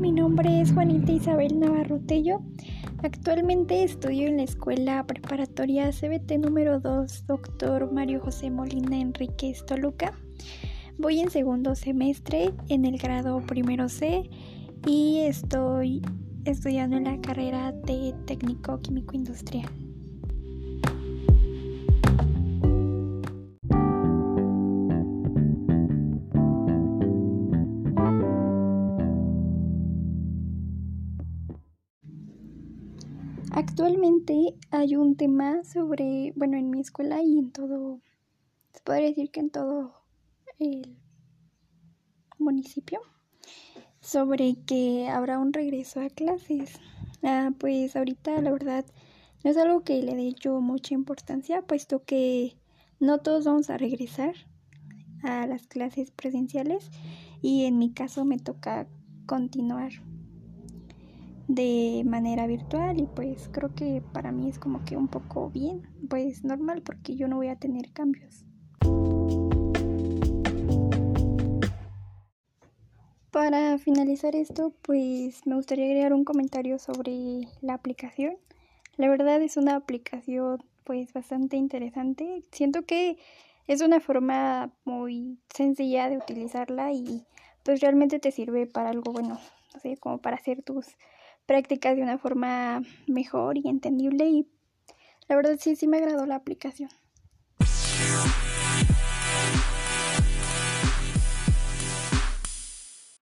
mi nombre es Juanita Isabel Navarro Tello. Actualmente estudio en la escuela preparatoria CBT número 2, doctor Mario José Molina Enríquez Toluca. Voy en segundo semestre en el grado primero C y estoy estudiando en la carrera de técnico químico industrial. Actualmente hay un tema sobre, bueno, en mi escuela y en todo, se podría decir que en todo el municipio, sobre que habrá un regreso a clases. Ah, pues ahorita la verdad no es algo que le dé yo mucha importancia, puesto que no todos vamos a regresar a las clases presenciales y en mi caso me toca continuar de manera virtual y pues creo que para mí es como que un poco bien, pues normal porque yo no voy a tener cambios. Para finalizar esto, pues me gustaría agregar un comentario sobre la aplicación. La verdad es una aplicación pues bastante interesante. Siento que es una forma muy sencilla de utilizarla y pues realmente te sirve para algo bueno, no sé, como para hacer tus prácticas de una forma mejor y entendible y la verdad sí, sí me agradó la aplicación.